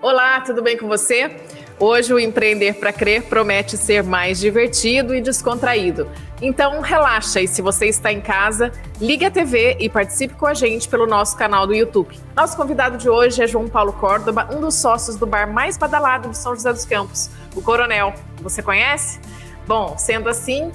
Olá, tudo bem com você? Hoje o Empreender para Crer promete ser mais divertido e descontraído. Então relaxa e se você está em casa, ligue a TV e participe com a gente pelo nosso canal do YouTube. Nosso convidado de hoje é João Paulo Córdoba, um dos sócios do bar mais badalado de São José dos Campos, o Coronel. Você conhece? Bom, sendo assim,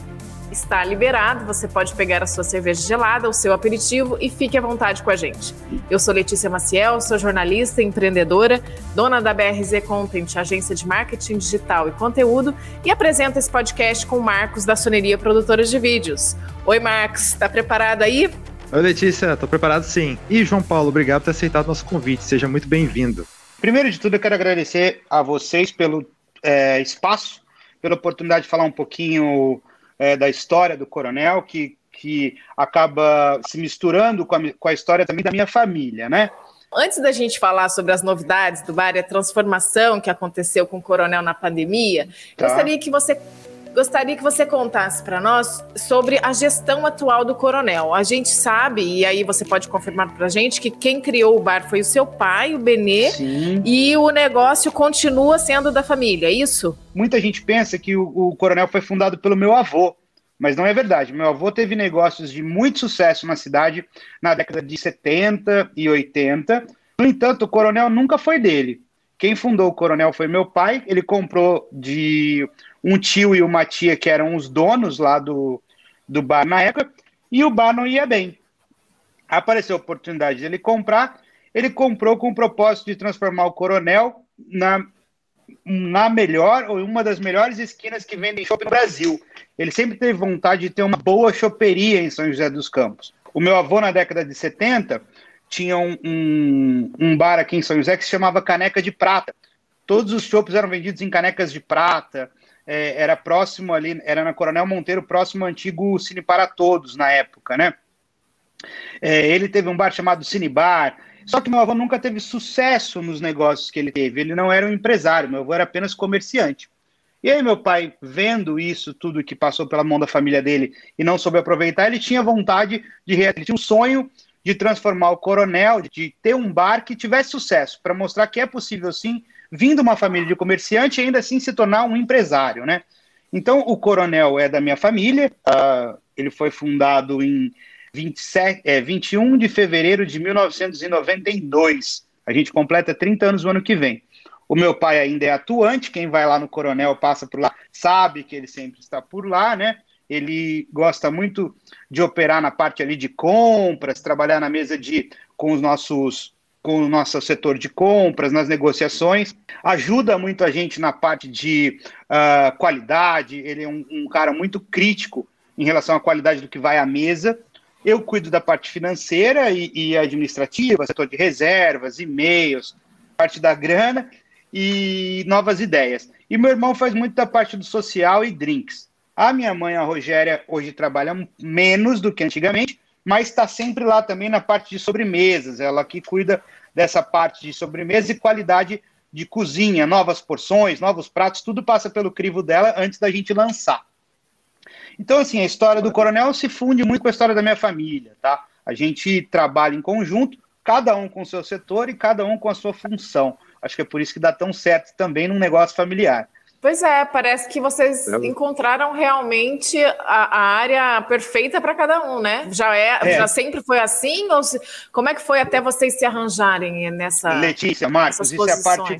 está liberado. Você pode pegar a sua cerveja gelada, o seu aperitivo e fique à vontade com a gente. Eu sou Letícia Maciel, sou jornalista e empreendedora, dona da BRZ Content, agência de marketing digital e conteúdo, e apresento esse podcast com o Marcos da Soneria Produtora de Vídeos. Oi, Marcos, está preparado aí? Oi, Letícia, estou preparado sim. E João Paulo, obrigado por ter aceitado nosso convite. Seja muito bem-vindo. Primeiro de tudo, eu quero agradecer a vocês pelo é, espaço, pela oportunidade de falar um pouquinho é, da história do coronel, que, que acaba se misturando com a, com a história também da minha família, né? Antes da gente falar sobre as novidades do bar e a transformação que aconteceu com o coronel na pandemia, tá. gostaria que você gostaria que você contasse para nós sobre a gestão atual do coronel. A gente sabe, e aí você pode confirmar para a gente, que quem criou o bar foi o seu pai, o Benê, Sim. e o negócio continua sendo da família, é isso? Muita gente pensa que o, o coronel foi fundado pelo meu avô. Mas não é verdade. Meu avô teve negócios de muito sucesso na cidade na década de 70 e 80. No entanto, o coronel nunca foi dele. Quem fundou o coronel foi meu pai. Ele comprou de um tio e uma tia que eram os donos lá do, do bar na época, e o bar não ia bem. Apareceu a oportunidade de ele comprar, ele comprou com o propósito de transformar o Coronel na, na melhor ou uma das melhores esquinas que vendem chopp no Brasil. Ele sempre teve vontade de ter uma boa choperia em São José dos Campos. O meu avô, na década de 70, tinha um, um, um bar aqui em São José que se chamava Caneca de Prata. Todos os chopps eram vendidos em canecas de prata, é, era próximo ali, era na Coronel Monteiro, próximo ao antigo Cine para Todos na época, né? É, ele teve um bar chamado Cine Bar, só que meu avô nunca teve sucesso nos negócios que ele teve. Ele não era um empresário, meu avô era apenas comerciante. E aí, meu pai, vendo isso, tudo que passou pela mão da família dele e não soube aproveitar, ele tinha vontade de realizar um sonho de transformar o Coronel, de ter um bar que tivesse sucesso, para mostrar que é possível sim vindo uma família de comerciante e ainda assim se tornar um empresário, né? Então, o Coronel é da minha família, uh, ele foi fundado em 27, é, 21 de fevereiro de 1992. A gente completa 30 anos no ano que vem. O meu pai ainda é atuante, quem vai lá no Coronel passa por lá, sabe que ele sempre está por lá, né? Ele gosta muito de operar na parte ali de compras, trabalhar na mesa de com os nossos com o nosso setor de compras, nas negociações, ajuda muito a gente na parte de uh, qualidade. Ele é um, um, cara muito crítico em relação à qualidade do que vai à mesa. Eu cuido da parte financeira e, e administrativa, setor de reservas, e-mails, parte da grana e novas ideias. E meu irmão faz muito da parte do social e drinks. A minha mãe, a Rogéria, hoje trabalha menos do que antigamente, mas está sempre lá também na parte de sobremesas. Ela que cuida dessa parte de sobremesa e qualidade de cozinha, novas porções, novos pratos, tudo passa pelo crivo dela antes da gente lançar. Então, assim, a história do coronel se funde muito com a história da minha família, tá? A gente trabalha em conjunto, cada um com o seu setor e cada um com a sua função. Acho que é por isso que dá tão certo também num negócio familiar. Pois é, parece que vocês é. encontraram realmente a, a área perfeita para cada um, né? Já é, é, já sempre foi assim? Ou se, como é que foi até vocês se arranjarem nessa? Letícia, Marcos, isso é a parte.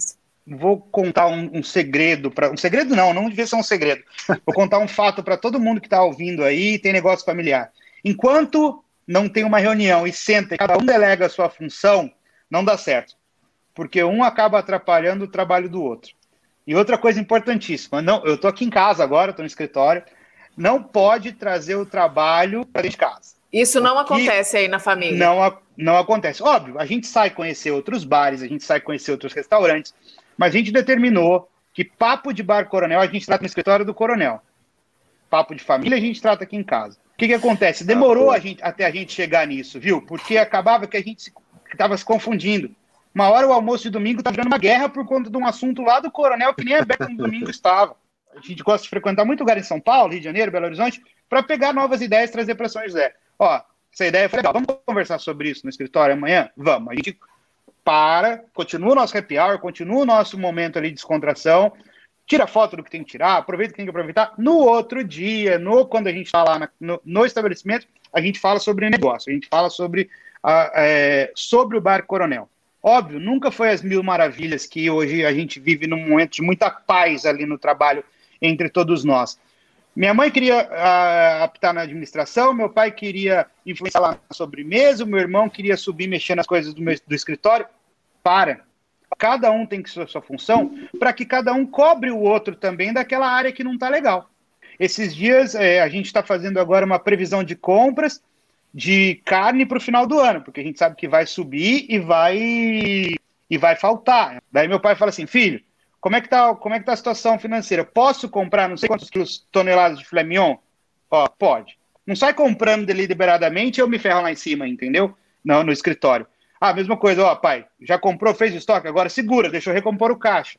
Vou contar um, um segredo para um segredo não, não devia ser um segredo. Vou contar um fato para todo mundo que está ouvindo aí e tem negócio familiar. Enquanto não tem uma reunião e senta e cada um delega a sua função, não dá certo, porque um acaba atrapalhando o trabalho do outro. E outra coisa importantíssima, não, eu estou aqui em casa agora, estou no escritório, não pode trazer o trabalho para dentro de casa. Isso não acontece aí na família. Não, não acontece. Óbvio, a gente sai conhecer outros bares, a gente sai conhecer outros restaurantes, mas a gente determinou que papo de bar coronel a gente trata no escritório do coronel. Papo de família a gente trata aqui em casa. O que, que acontece? Demorou ah, a gente, até a gente chegar nisso, viu? Porque acabava que a gente estava se, se confundindo. Uma hora o almoço de domingo tá virando uma guerra por conta de um assunto lá do coronel que nem aberto no domingo estava. A gente gosta de frequentar muito lugar em São Paulo, Rio de Janeiro, Belo Horizonte, para pegar novas ideias e trazer para São José. Ó, essa ideia foi legal. Vamos conversar sobre isso no escritório amanhã? Vamos. A gente para, continua o nosso happy hour, continua o nosso momento ali de descontração, tira foto do que tem que tirar, aproveita o que tem que aproveitar. No outro dia, no, quando a gente está lá na, no, no, estabelecimento, a gente fala sobre negócio, a gente fala sobre, a, é, sobre o Bar Coronel. Óbvio, nunca foi as mil maravilhas que hoje a gente vive num momento de muita paz ali no trabalho entre todos nós. Minha mãe queria uh, apitar na administração, meu pai queria influenciar lá na sobremesa, meu irmão queria subir mexendo nas coisas do, meu, do escritório. Para. Cada um tem que sua, sua função para que cada um cobre o outro também daquela área que não está legal. Esses dias é, a gente está fazendo agora uma previsão de compras de carne para o final do ano, porque a gente sabe que vai subir e vai e vai faltar. Daí meu pai fala assim, filho, como é que tá, como é que tá a situação financeira? Posso comprar não sei quantos quilos, toneladas de filé mignon? Ó, pode. Não sai comprando deliberadamente eu me ferro lá em cima, entendeu? Não, no escritório. Ah, mesma coisa, ó, pai, já comprou, fez o estoque, agora segura, deixa eu recompor o caixa.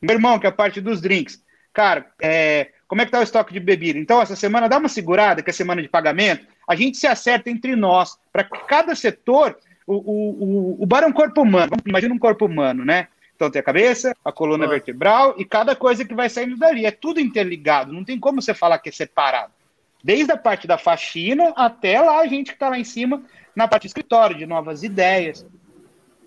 Meu irmão, que é a parte dos drinks. Cara, é, como é que tá o estoque de bebida? Então, essa semana dá uma segurada, que é semana de pagamento, a gente se acerta entre nós, para cada setor, o, o, o, o bar é um corpo humano, imagina um corpo humano, né? Então tem a cabeça, a coluna ah. vertebral e cada coisa que vai saindo dali. É tudo interligado, não tem como você falar que é separado. Desde a parte da faxina até lá a gente que está lá em cima na parte do escritório, de novas ideias.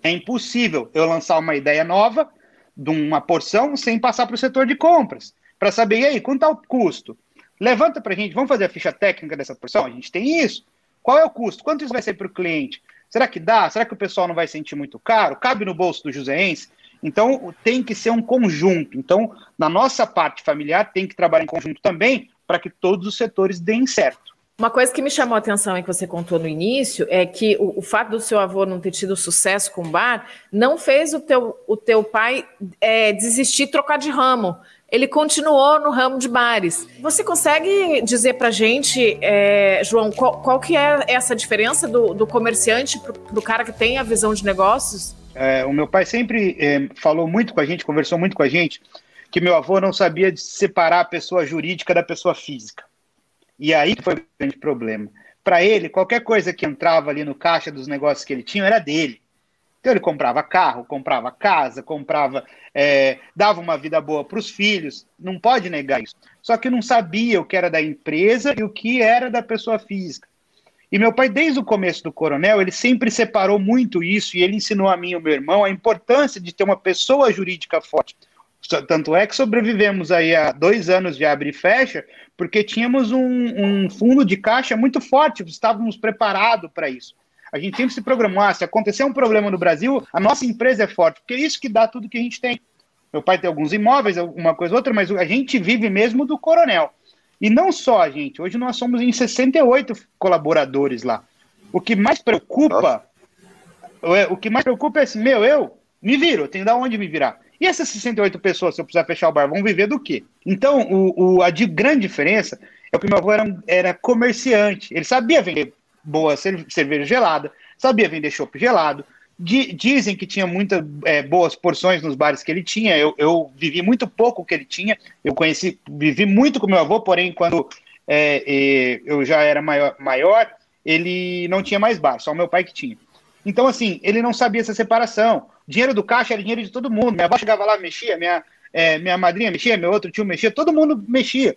É impossível eu lançar uma ideia nova de uma porção sem passar para o setor de compras, para saber, e aí, quanto está o custo? Levanta para a gente, vamos fazer a ficha técnica dessa porção? A gente tem isso. Qual é o custo? Quanto isso vai ser para o cliente? Será que dá? Será que o pessoal não vai sentir muito caro? Cabe no bolso do Joséense? Então, tem que ser um conjunto. Então, na nossa parte familiar, tem que trabalhar em conjunto também para que todos os setores deem certo. Uma coisa que me chamou a atenção e que você contou no início é que o, o, fato do seu avô não ter tido sucesso com o bar não fez o teu, o teu pai é, desistir, trocar de ramo. Ele continuou no ramo de bares. Você consegue dizer para gente, é, João, qual, qual, que é essa diferença do, do comerciante para o cara que tem a visão de negócios? É, o meu pai sempre é, falou muito com a gente, conversou muito com a gente, que meu avô não sabia separar a pessoa jurídica da pessoa física. E aí foi o grande problema. Para ele, qualquer coisa que entrava ali no caixa dos negócios que ele tinha era dele. Então ele comprava carro, comprava casa, comprava, é, dava uma vida boa para os filhos. Não pode negar isso. Só que não sabia o que era da empresa e o que era da pessoa física. E meu pai, desde o começo do coronel, ele sempre separou muito isso e ele ensinou a mim e ao meu irmão a importância de ter uma pessoa jurídica forte. Tanto é que sobrevivemos aí a dois anos de abre e fecha, porque tínhamos um, um fundo de caixa muito forte, estávamos preparados para isso. A gente sempre se programou, ah, se acontecer um problema no Brasil, a nossa empresa é forte, porque é isso que dá tudo que a gente tem. Meu pai tem alguns imóveis, uma coisa ou outra, mas a gente vive mesmo do coronel. E não só a gente, hoje nós somos em 68 colaboradores lá. O que mais preocupa, é, o que mais preocupa é assim, meu, eu me viro, tenho de onde me virar. E essas 68 pessoas, se eu precisar fechar o bar, vão viver do quê? Então, o, o a de grande diferença é que meu avô era, era comerciante. Ele sabia vender boa cerveja gelada, sabia vender chopp gelado, dizem que tinha muitas é, boas porções nos bares que ele tinha. Eu, eu, vivi muito pouco que ele tinha. Eu conheci, vivi muito com meu avô, porém, quando é, eu já era maior, maior, ele não tinha mais bar, só o meu pai que tinha. Então, assim, ele não sabia essa separação. Dinheiro do caixa era dinheiro de todo mundo. Minha avó chegava lá, mexia, minha, é, minha madrinha mexia, meu outro tio mexia, todo mundo mexia.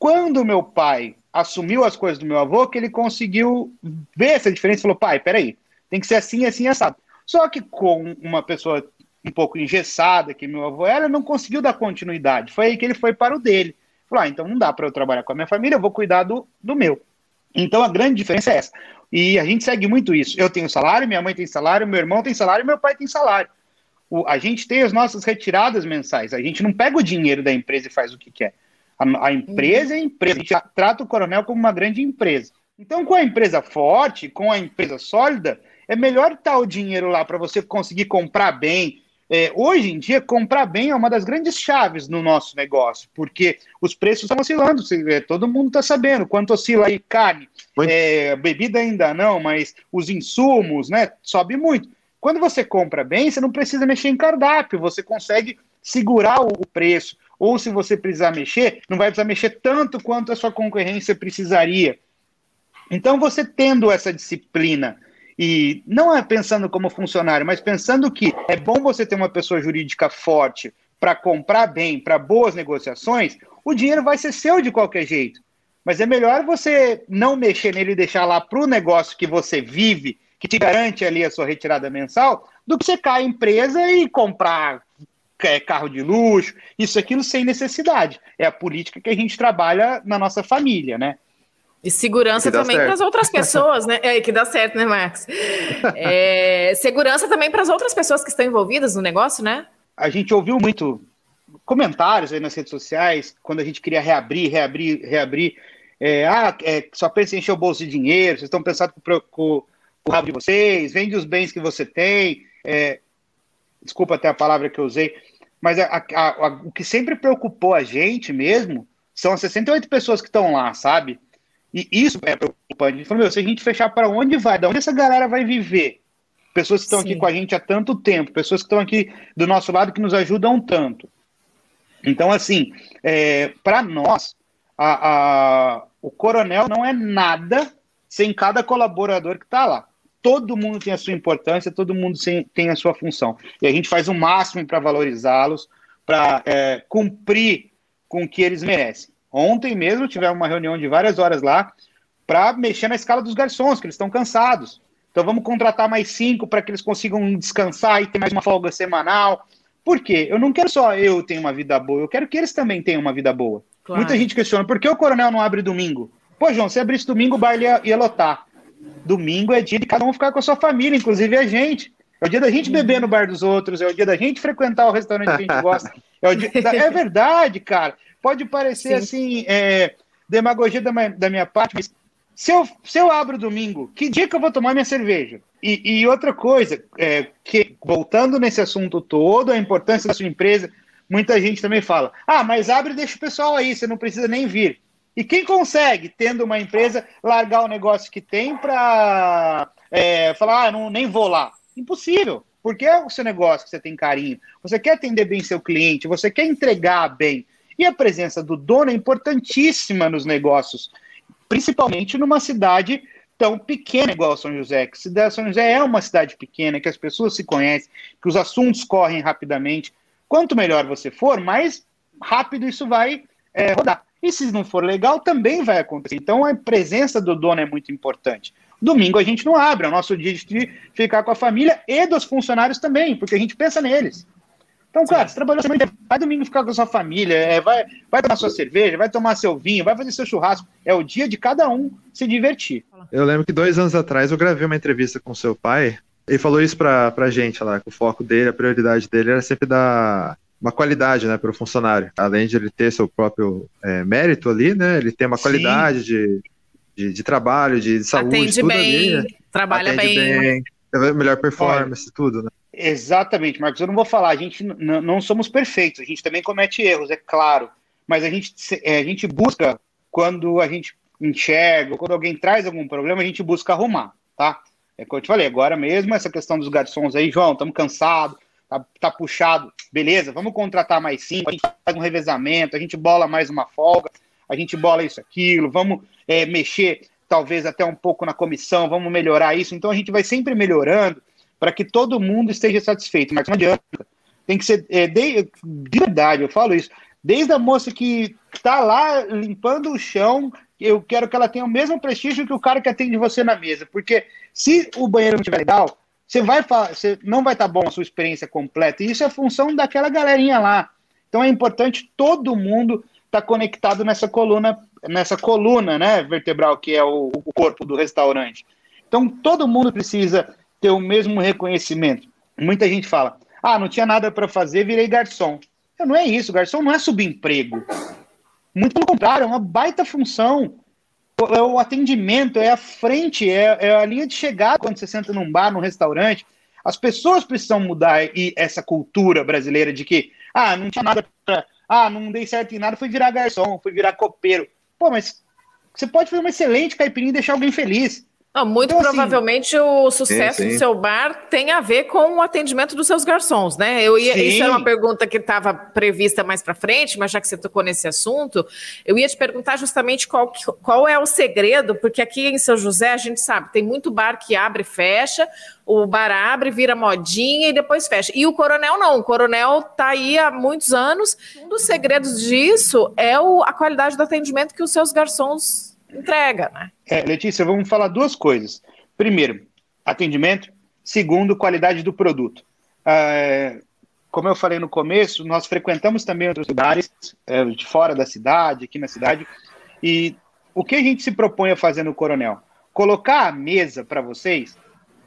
Quando meu pai assumiu as coisas do meu avô, que ele conseguiu ver essa diferença e falou: pai, peraí, tem que ser assim, assim, assado. Só que com uma pessoa um pouco engessada, que meu avô era, não conseguiu dar continuidade. Foi aí que ele foi para o dele. Falou, ah, então não dá para eu trabalhar com a minha família, eu vou cuidar do, do meu. Então a grande diferença é essa. E a gente segue muito isso. Eu tenho salário, minha mãe tem salário, meu irmão tem salário, meu pai tem salário. O, a gente tem as nossas retiradas mensais. A gente não pega o dinheiro da empresa e faz o que quer. A, a empresa é a empresa. A gente trata o coronel como uma grande empresa. Então, com a empresa forte, com a empresa sólida, é melhor estar o dinheiro lá para você conseguir comprar bem. É, hoje em dia, comprar bem é uma das grandes chaves no nosso negócio, porque os preços estão oscilando, todo mundo está sabendo quanto oscila aí carne, é, bebida ainda não, mas os insumos, né, sobe muito. Quando você compra bem, você não precisa mexer em cardápio, você consegue segurar o preço, ou se você precisar mexer, não vai precisar mexer tanto quanto a sua concorrência precisaria. Então, você tendo essa disciplina e não é pensando como funcionário, mas pensando que é bom você ter uma pessoa jurídica forte para comprar bem, para boas negociações, o dinheiro vai ser seu de qualquer jeito. Mas é melhor você não mexer nele e deixar lá para o negócio que você vive, que te garante ali a sua retirada mensal, do que você cair empresa e comprar é, carro de luxo, isso aquilo sem necessidade. É a política que a gente trabalha na nossa família, né? E segurança também para as outras pessoas, né? É, que dá certo, né, Marcos? É, segurança também para as outras pessoas que estão envolvidas no negócio, né? A gente ouviu muito comentários aí nas redes sociais, quando a gente queria reabrir, reabrir, reabrir. É, ah, é, só pensa em encher o bolso de dinheiro, vocês estão pensando com, com, com o rabo de vocês, vende os bens que você tem. É, desculpa até a palavra que eu usei, mas a, a, a, o que sempre preocupou a gente mesmo são as 68 pessoas que estão lá, sabe? E isso é preocupante. A gente falou, meu, se a gente fechar para onde vai, da onde essa galera vai viver? Pessoas que estão aqui com a gente há tanto tempo, pessoas que estão aqui do nosso lado que nos ajudam tanto. Então, assim, é, para nós, a, a, o coronel não é nada sem cada colaborador que está lá. Todo mundo tem a sua importância, todo mundo tem a sua função. E a gente faz o máximo para valorizá-los, para é, cumprir com o que eles merecem. Ontem mesmo tivemos uma reunião de várias horas lá para mexer na escala dos garçons, que eles estão cansados. Então vamos contratar mais cinco para que eles consigam descansar e ter mais uma folga semanal. Por quê? Eu não quero só eu ter uma vida boa, eu quero que eles também tenham uma vida boa. Claro. Muita gente questiona, por que o coronel não abre domingo? Pô, João, se abrisse domingo, o bar ia, ia lotar. Domingo é dia de cada um ficar com a sua família, inclusive a gente. É o dia da gente beber no bar dos outros, é o dia da gente frequentar o restaurante que a gente gosta. É, dia... é verdade, cara. Pode parecer Sim. assim, é, demagogia da, da minha parte, mas se eu, se eu abro domingo, que dia que eu vou tomar minha cerveja? E, e outra coisa, é, que voltando nesse assunto todo, a importância da sua empresa, muita gente também fala: ah, mas abre e deixa o pessoal aí, você não precisa nem vir. E quem consegue, tendo uma empresa, largar o negócio que tem para é, falar, ah, não, nem vou lá? Impossível, porque é o seu negócio que você tem carinho, você quer atender bem seu cliente, você quer entregar bem. E a presença do dono é importantíssima nos negócios, principalmente numa cidade tão pequena igual São José. Que São José é uma cidade pequena, que as pessoas se conhecem, que os assuntos correm rapidamente. Quanto melhor você for, mais rápido isso vai é, rodar. E se não for legal, também vai acontecer. Então a presença do dono é muito importante. Domingo a gente não abre, é o nosso dia de ficar com a família e dos funcionários também, porque a gente pensa neles. Então, cara, você trabalhou semana vai domingo ficar com a sua família, é, vai, vai tomar sua cerveja, vai tomar seu vinho, vai fazer seu churrasco. É o dia de cada um se divertir. Eu lembro que dois anos atrás eu gravei uma entrevista com seu pai. Ele falou isso pra, pra gente lá, que o foco dele, a prioridade dele era sempre dar uma qualidade, né, para o funcionário. Além de ele ter seu próprio é, mérito ali, né, ele tem uma qualidade de, de, de, trabalho, de saúde, Atende tudo bem, ali, né? trabalha bem. bem. Melhor performance, Olha, tudo, né? Exatamente, Marcos. Eu não vou falar, a gente não somos perfeitos, a gente também comete erros, é claro. Mas a gente, é, a gente busca, quando a gente enxerga, quando alguém traz algum problema, a gente busca arrumar, tá? É como eu te falei, agora mesmo, essa questão dos garçons aí, João, estamos cansados, tá, tá, puxado, beleza, vamos contratar mais cinco, a gente faz um revezamento, a gente bola mais uma folga, a gente bola isso, aquilo, vamos é, mexer talvez até um pouco na comissão, vamos melhorar isso. Então a gente vai sempre melhorando para que todo mundo esteja satisfeito. Mas não adianta. Tem que ser é, de, de verdade, eu falo isso. Desde a moça que está lá limpando o chão, eu quero que ela tenha o mesmo prestígio que o cara que atende você na mesa. Porque se o banheiro não estiver legal, você vai você não vai estar tá bom a sua experiência completa. E isso é função daquela galerinha lá. Então é importante todo mundo estar tá conectado nessa coluna, nessa coluna, né, vertebral que é o, o corpo do restaurante. Então todo mundo precisa ter o mesmo reconhecimento. Muita gente fala: ah, não tinha nada para fazer, virei garçom. Não é isso, garçom não é subemprego. Muito pelo contrário, é uma baita função. É o atendimento, é a frente, é, é a linha de chegada quando você senta num bar, num restaurante. As pessoas precisam mudar e essa cultura brasileira de que, ah, não tinha nada para. Ah, não dei certo em nada, fui virar garçom, fui virar copeiro. Pô, mas você pode fazer uma excelente caipirinha e deixar alguém feliz. Não, muito então, assim, provavelmente assim, o sucesso do seu bar tem a ver com o atendimento dos seus garçons, né? Eu ia, isso era uma pergunta que estava prevista mais para frente, mas já que você tocou nesse assunto, eu ia te perguntar justamente qual, qual é o segredo, porque aqui em São José a gente sabe, tem muito bar que abre e fecha, o bar abre, vira modinha e depois fecha. E o Coronel não, o Coronel está aí há muitos anos. Um dos segredos disso é o, a qualidade do atendimento que os seus garçons entrega, né? É, Letícia, vamos falar duas coisas. Primeiro, atendimento. Segundo, qualidade do produto. É, como eu falei no começo, nós frequentamos também outros lugares é, de fora da cidade, aqui na cidade. E o que a gente se propõe a fazer no Coronel? Colocar a mesa para vocês,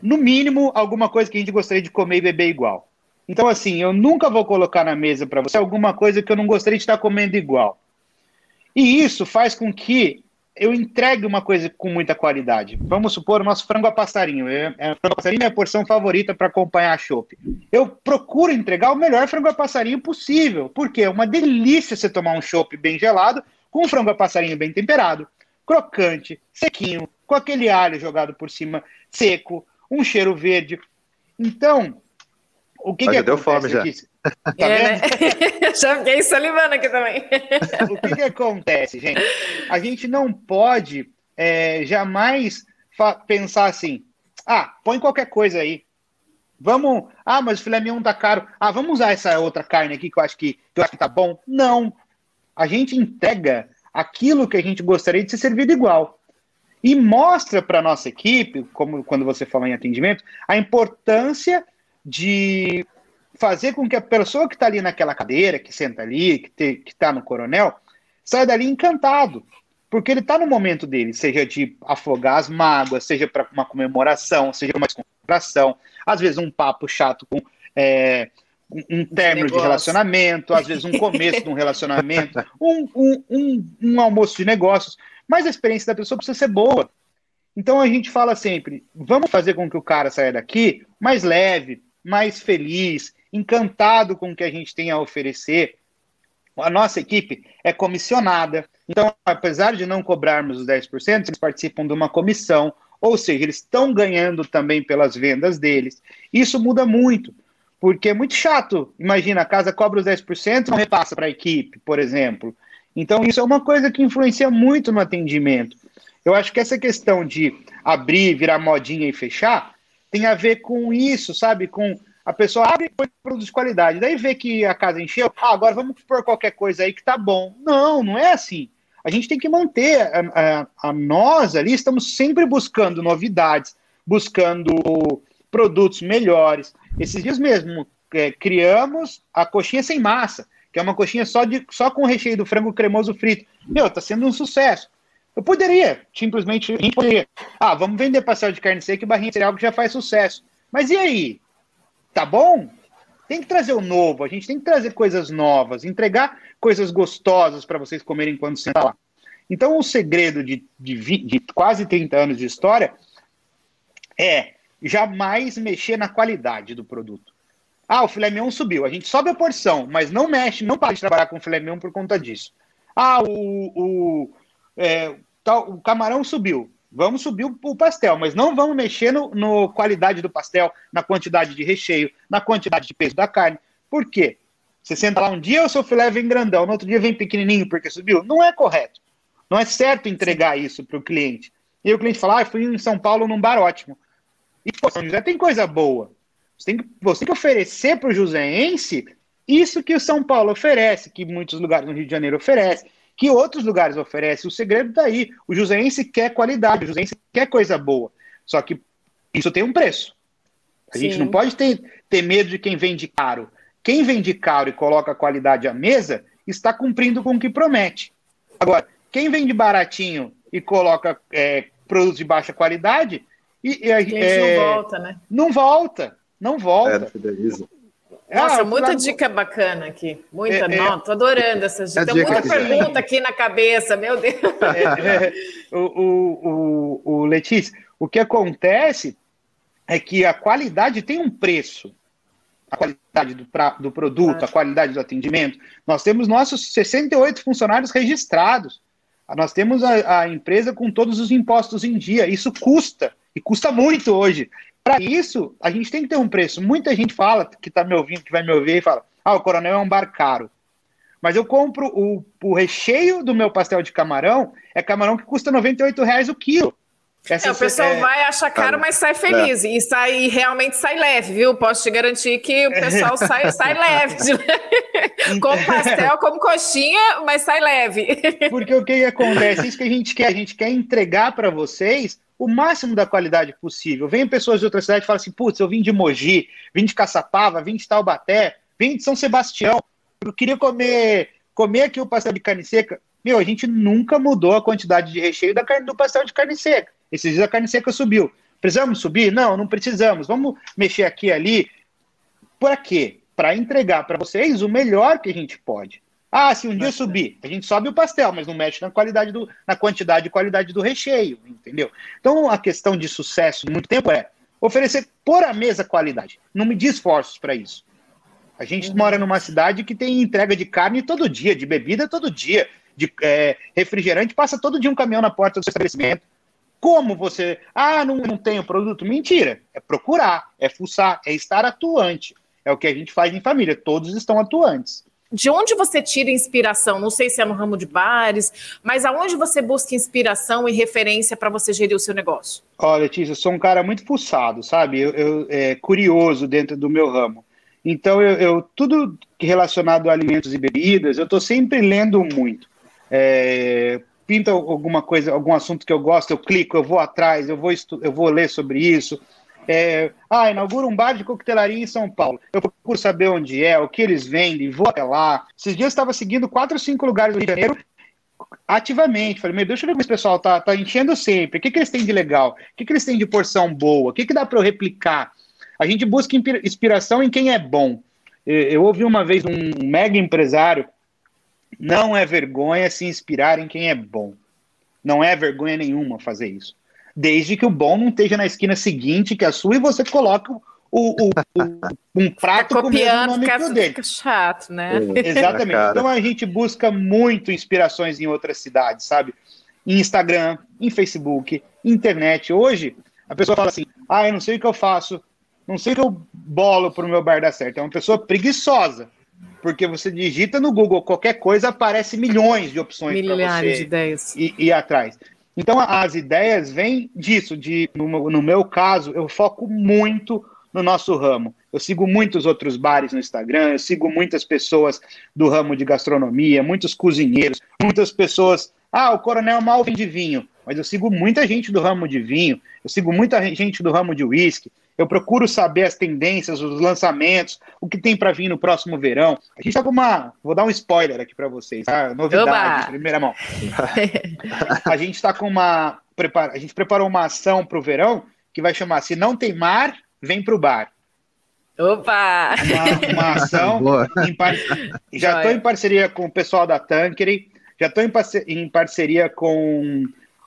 no mínimo, alguma coisa que a gente gostaria de comer e beber igual. Então, assim, eu nunca vou colocar na mesa para você alguma coisa que eu não gostaria de estar comendo igual. E isso faz com que eu entregue uma coisa com muita qualidade. Vamos supor o nosso frango a passarinho. É, é, frango a passarinho é a porção favorita para acompanhar a chopp. Eu procuro entregar o melhor frango a passarinho possível, porque é uma delícia você tomar um chopp bem gelado com um frango a passarinho bem temperado, crocante, sequinho, com aquele alho jogado por cima, seco, um cheiro verde. Então, o que, Mas que deu fome já. Tá é, né? Já fiquei salivando aqui também. o que, que acontece, gente? A gente não pode é, jamais pensar assim: ah, põe qualquer coisa aí. Vamos. Ah, mas o filé mignon tá caro. Ah, vamos usar essa outra carne aqui que eu acho que, que eu acho que tá bom. Não. A gente entrega aquilo que a gente gostaria de ser servido igual. E mostra para nossa equipe, como quando você fala em atendimento, a importância de fazer com que a pessoa que está ali naquela cadeira, que senta ali, que está no coronel, saia dali encantado. Porque ele está no momento dele, seja de afogar as mágoas, seja para uma comemoração, seja uma descontração, às vezes um papo chato com é, um término de, relacionamento, às vezes um começo de um relacionamento, um, um, um, um almoço de negócios. Mas a experiência da pessoa precisa ser boa. Então a gente fala sempre: vamos fazer com que o cara saia daqui mais leve, mais feliz, encantado com o que a gente tem a oferecer. A nossa equipe é comissionada, então, apesar de não cobrarmos os 10%, eles participam de uma comissão, ou seja, eles estão ganhando também pelas vendas deles. Isso muda muito, porque é muito chato. Imagina, a casa cobra os 10% e não repassa para a equipe, por exemplo. Então, isso é uma coisa que influencia muito no atendimento. Eu acho que essa questão de abrir, virar modinha e fechar tem a ver com isso, sabe? Com a pessoa abre e de qualidade. Daí vê que a casa encheu. Ah, agora vamos pôr qualquer coisa aí que tá bom. Não, não é assim. A gente tem que manter a, a, a nós ali, estamos sempre buscando novidades, buscando produtos melhores. Esses dias mesmo, é, criamos a coxinha sem massa, que é uma coxinha só, de, só com recheio do frango cremoso frito. Meu, tá sendo um sucesso. Eu poderia, simplesmente, a gente poderia. Ah, vamos vender pastel de carne seca e barrinha de cereal que já faz sucesso. Mas e aí? Tá bom? Tem que trazer o novo, a gente tem que trazer coisas novas, entregar coisas gostosas para vocês comerem quando você está lá. Então, o segredo de, de, de, quase 30 anos de história é jamais mexer na qualidade do produto. Ah, o filé mignon subiu. A gente sobe a porção, mas não mexe, não para de trabalhar com filé mignon por conta disso. Ah, o, o, é, tal, o camarão subiu. Vamos subir o, pastel, mas não vamos mexer no, no qualidade do pastel, na quantidade de recheio, na quantidade de peso da carne. Por quê? Você senta lá um dia, o seu filé vem grandão, no outro dia vem pequenininho porque subiu. Não é correto. Não é certo entregar isso para o cliente. E o cliente fala, ah, fui em São Paulo num bar ótimo. E, pô, São José tem coisa boa. Você tem que, você tem que oferecer para o joseense isso que o São Paulo oferece, que muitos lugares no Rio de Janeiro oferecem, que outros lugares oferecem. O segredo está aí. O Joseense quer qualidade, o Joseense quer coisa boa. Só que isso tem um preço. A Sim. gente não pode ter, ter medo de quem vende caro. Quem vende caro e coloca qualidade à mesa está cumprindo com o que promete. Agora, quem vende baratinho e coloca é, produtos de baixa qualidade. E, e, é, não volta, né? Não volta, não volta. É, nossa, ah, muita dica bacana aqui. Muita, é, não, tô adorando essas dicas. Tem muita pergunta aqui na cabeça, meu Deus. É, é, o, o, o, o Letícia, o que acontece é que a qualidade tem um preço. A qualidade do, pra, do produto, a qualidade do atendimento. Nós temos nossos 68 funcionários registrados. Nós temos a, a empresa com todos os impostos em dia. Isso custa. E custa muito hoje. Para isso, a gente tem que ter um preço. Muita gente fala, que está me ouvindo, que vai me ouvir, e fala: ah, o Coronel é um bar caro. Mas eu compro o, o recheio do meu pastel de camarão, é camarão que custa 98 reais o quilo. Essa é, o pessoal é... vai achar caro, mas sai feliz. É. E sai realmente sai leve, viu? Posso te garantir que o pessoal sai, sai leve. De... como pastel, como coxinha, mas sai leve. Porque o que, que acontece? Isso que a gente quer. A gente quer entregar para vocês o máximo da qualidade possível. Vem pessoas de outra cidade e falam assim: putz, eu vim de Mogi, vim de Caçapava, vim de Taubaté, vim de São Sebastião. Eu queria comer, comer aqui o pastel de carne seca. Meu, a gente nunca mudou a quantidade de recheio da carne, do pastel de carne seca. Esses dias a carne seca subiu. Precisamos subir? Não, não precisamos. Vamos mexer aqui e ali. Para quê? Para entregar para vocês o melhor que a gente pode. Ah, se um dia subir, a gente sobe o pastel, mas não mexe na qualidade do, na quantidade e qualidade do recheio, entendeu? Então a questão de sucesso muito tempo é oferecer por a mesa qualidade. Não me esforços para isso. A gente uhum. mora numa cidade que tem entrega de carne todo dia, de bebida todo dia, de é, refrigerante passa todo dia um caminhão na porta do estabelecimento. Como você. Ah, não, não tenho produto? Mentira. É procurar, é fuçar, é estar atuante. É o que a gente faz em família. Todos estão atuantes. De onde você tira inspiração? Não sei se é no ramo de bares, mas aonde você busca inspiração e referência para você gerir o seu negócio? Olha, Letícia, eu sou um cara muito fuçado, sabe? Eu, eu é, curioso dentro do meu ramo. Então, eu, eu tudo relacionado a alimentos e bebidas, eu estou sempre lendo muito. É, pinta alguma coisa, algum assunto que eu gosto, eu clico, eu vou atrás, eu vou, eu vou ler sobre isso. É, ah, inaugura um bar de coquetelaria em São Paulo. Eu procuro saber onde é, o que eles vendem, vou até lá. Esses dias eu estava seguindo quatro ou cinco lugares do Rio de Janeiro ativamente. Falei, meu, deixa eu ver como esse pessoal tá, tá enchendo sempre. O que, que eles têm de legal? O que, que eles têm de porção boa? O que, que dá para eu replicar? A gente busca inspiração em quem é bom. Eu ouvi uma vez um mega empresário não é vergonha se inspirar em quem é bom. Não é vergonha nenhuma fazer isso. Desde que o bom não esteja na esquina seguinte que a sua e você coloca o, o, o um prato tá com o mesmo nome fica, que o dele. Fica chato, né? É, Exatamente. Então a gente busca muito inspirações em outras cidades, sabe? Em Instagram, em Facebook, internet. Hoje, a pessoa fala assim: ah, eu não sei o que eu faço, não sei o que eu bolo para o meu bar dar certo. É uma pessoa preguiçosa porque você digita no Google qualquer coisa, aparece milhões de opções para você de ideias. Ir, ir atrás. Então, as ideias vêm disso, de no, no, meu caso, eu foco muito no nosso ramo. Eu sigo muitos outros bares no Instagram, eu sigo muitas pessoas do ramo de gastronomia, muitos cozinheiros, muitas pessoas. Ah, o Coronel mal vende vinho, mas eu sigo muita gente do ramo de vinho, eu sigo muita gente do ramo de uísque, eu procuro saber as tendências, os lançamentos, o que tem para vir no próximo verão. A gente está com uma. Vou dar um spoiler aqui para vocês, tá? Novidade, Oba! primeira mão. a gente está com uma. A gente preparou uma ação para o verão que vai chamar Se Não Tem Mar, Vem para o Bar. Opa! Uma, uma ação. par... Já estou em parceria com o pessoal da Tankery, já estou em parceria com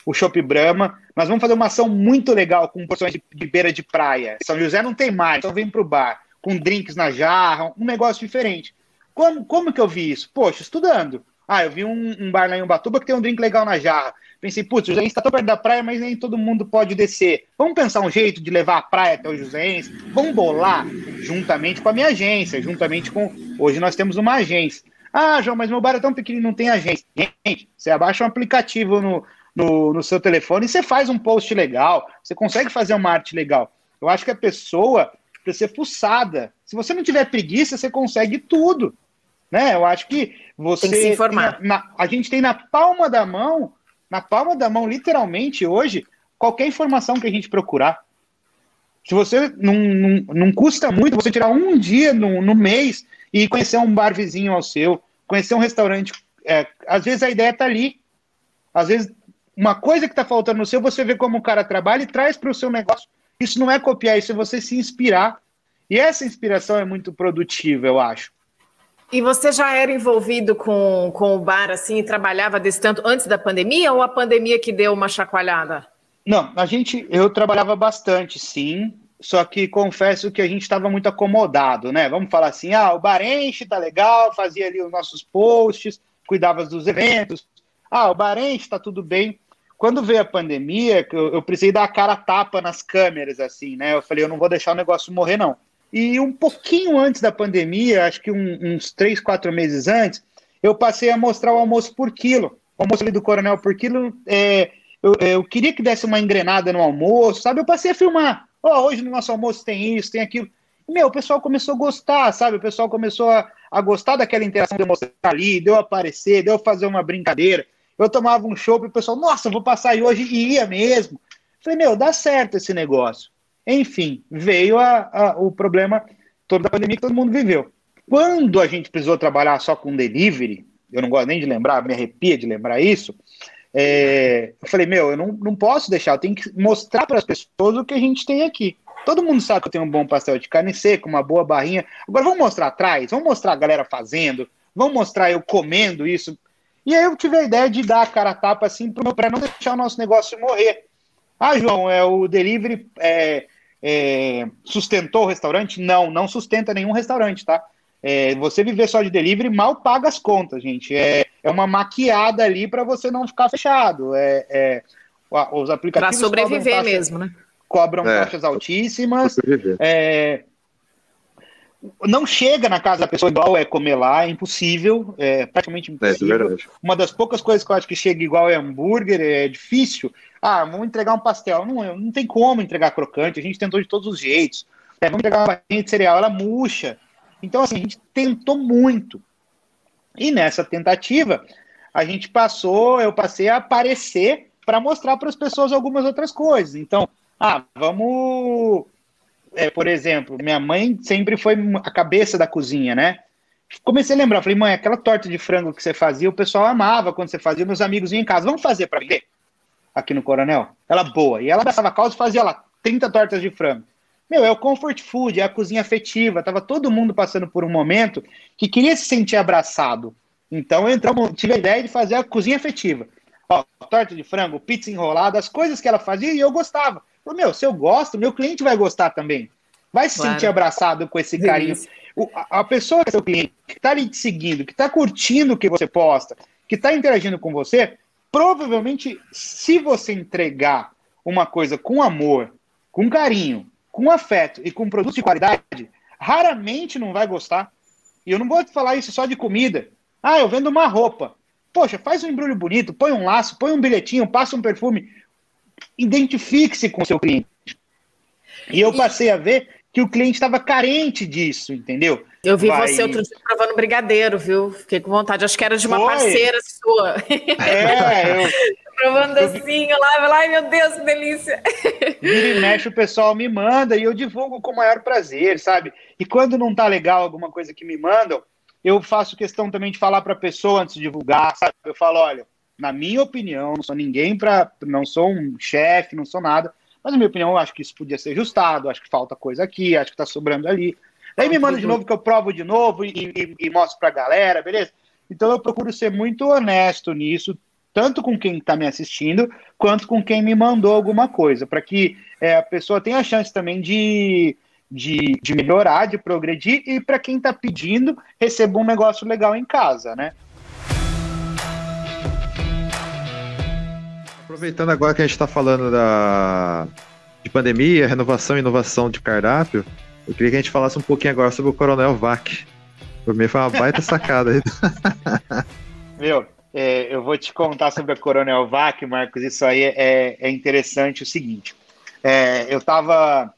o Shop Brahma. Nós vamos fazer uma ação muito legal com porções de, de beira de praia. São José não tem mar, então vem para o bar, com drinks na jarra, um negócio diferente. Como, como que eu vi isso? Poxa, estudando. Ah, eu vi um, um bar lá em Ubatuba que tem um drink legal na jarra. Pensei, putz, o José está tão perto da praia, mas nem todo mundo pode descer. Vamos pensar um jeito de levar a praia até o José? Vamos bolar juntamente com a minha agência, juntamente com. Hoje nós temos uma agência. Ah, João, mas meu bar é tão pequeno não tem agência. Gente, você abaixa um aplicativo no, no, no seu telefone e você faz um post legal, você consegue fazer uma arte legal. Eu acho que a pessoa precisa ser fuçada. Se você não tiver preguiça, você consegue tudo. Né? Eu acho que você. Tem que se informar. Na, na, a gente tem na palma da mão, na palma da mão, literalmente, hoje, qualquer informação que a gente procurar. Se você não, não, não custa muito você tirar um dia no, no mês e conhecer um bar vizinho ao seu, conhecer um restaurante. É, às vezes a ideia está ali. Às vezes uma coisa que está faltando no seu, você vê como o cara trabalha e traz para o seu negócio. Isso não é copiar, isso é você se inspirar. E essa inspiração é muito produtiva, eu acho. E você já era envolvido com, com o bar, assim, e trabalhava desse tanto antes da pandemia ou a pandemia que deu uma chacoalhada? Não, a gente, eu trabalhava bastante, sim, só que confesso que a gente estava muito acomodado, né? Vamos falar assim, ah, o bar enche, tá legal, fazia ali os nossos posts, cuidava dos eventos. Ah, o bar enche, tá tudo bem. Quando veio a pandemia, eu, eu precisei dar a cara a tapa nas câmeras, assim, né? Eu falei, eu não vou deixar o negócio morrer, não. E um pouquinho antes da pandemia, acho que um, uns três, quatro meses antes, eu passei a mostrar o almoço por quilo. O almoço ali do Coronel por quilo, é, eu, eu, queria que desse uma engrenada no almoço, sabe? Eu passei a filmar. Oh, hoje no nosso almoço tem isso, tem aquilo. E, meu, o pessoal começou a gostar, sabe? O pessoal começou a, a gostar daquela interação de eu mostrar ali, de eu aparecer, de eu fazer uma brincadeira. Eu tomava um show e o pessoal, nossa, vou passar aí hoje e ia mesmo. Falei, meu, dá certo esse negócio. Enfim, veio a, a, o problema todo da pandemia que todo mundo viveu. Quando a gente precisou trabalhar só com delivery, eu não gosto nem de lembrar, me arrepia de lembrar isso. É, eu falei, meu, eu não, não posso deixar, eu tenho que mostrar para as pessoas o que a gente tem aqui. Todo mundo sabe que eu tenho um bom pastel de carne seca, uma boa barrinha. Agora vamos mostrar atrás, vamos mostrar a galera fazendo, vamos mostrar eu comendo isso. E aí eu tive a ideia de dar a cara a tapa assim para não deixar o nosso negócio morrer. Ah, João, é o delivery é, é, sustentou o restaurante? Não, não sustenta nenhum restaurante, tá? É, você viver só de delivery mal paga as contas, gente. É, é uma maquiada ali para você não ficar fechado. É, é os aplicativos. Para sobreviver taxas, mesmo, né? Cobram é, taxas altíssimas. É, não chega na casa da pessoa igual é comer lá, é impossível, é praticamente impossível. É, Uma das poucas coisas que eu acho que chega igual é hambúrguer, é difícil. Ah, vamos entregar um pastel. Não, não tem como entregar crocante, a gente tentou de todos os jeitos. É, vamos entregar uma barrinha de cereal, ela murcha. Então, assim, a gente tentou muito. E nessa tentativa, a gente passou, eu passei a aparecer para mostrar para as pessoas algumas outras coisas. Então, ah, vamos. É, por exemplo, minha mãe sempre foi a cabeça da cozinha, né? Comecei a lembrar, falei, mãe, aquela torta de frango que você fazia, o pessoal amava quando você fazia, meus amigos iam em casa, vamos fazer para vender aqui no Coronel? Ela boa. E ela passava causa e fazia lá 30 tortas de frango. Meu, é o comfort food, é a cozinha afetiva. Tava todo mundo passando por um momento que queria se sentir abraçado. Então eu tive a ideia de fazer a cozinha afetiva. Ó, torta de frango, pizza enrolada, as coisas que ela fazia e eu gostava. Falei, meu, se eu gosto, meu cliente vai gostar também. Vai se claro. sentir abraçado com esse carinho. O, a, a, pessoa que é seu cliente, que está ali te seguindo, que está curtindo o que você posta, que está interagindo com você, provavelmente, se você entregar uma coisa com amor, com carinho, com afeto e com produto de qualidade, raramente não vai gostar. E eu não vou te falar isso só de comida. Ah, eu vendo uma roupa. Poxa, faz um embrulho bonito, põe um laço, põe um bilhetinho, passa um perfume. Identifique-se com o seu cliente. E eu passei a ver que o cliente estava carente disso, entendeu? Eu vi Vai... você outro dia provando brigadeiro, viu? Fiquei com vontade. Acho que era de uma Foi. parceira sua. É, eu, provando docinho lá, ai meu Deus, que delícia. Vira e mexe, o pessoal me manda e eu divulgo com o maior prazer, sabe? E quando não tá legal alguma coisa que me mandam, eu faço questão também de falar para a pessoa antes de divulgar, sabe? Eu falo, olha, na minha opinião, não sou ninguém para, não sou um chefe, não sou nada, mas na minha opinião, eu acho que isso podia ser ajustado, acho que falta coisa aqui, acho que tá sobrando ali. Daí me manda de novo que eu provo de novo e, e, e mostro pra galera, beleza? Então eu procuro ser muito honesto nisso, tanto com quem está me assistindo, quanto com quem me mandou alguma coisa, para que é, a pessoa tenha a chance também de, de, de melhorar, de progredir, e para quem está pedindo, receba um negócio legal em casa, né? Aproveitando agora que a gente está falando da, de pandemia, renovação e inovação de cardápio, eu queria que a gente falasse um pouquinho agora sobre o Coronel Vac. Por mim foi uma baita sacada. Meu, é, eu vou te contar sobre a Coronel Vac, Marcos. Isso aí é, é interessante. O seguinte, é, eu estava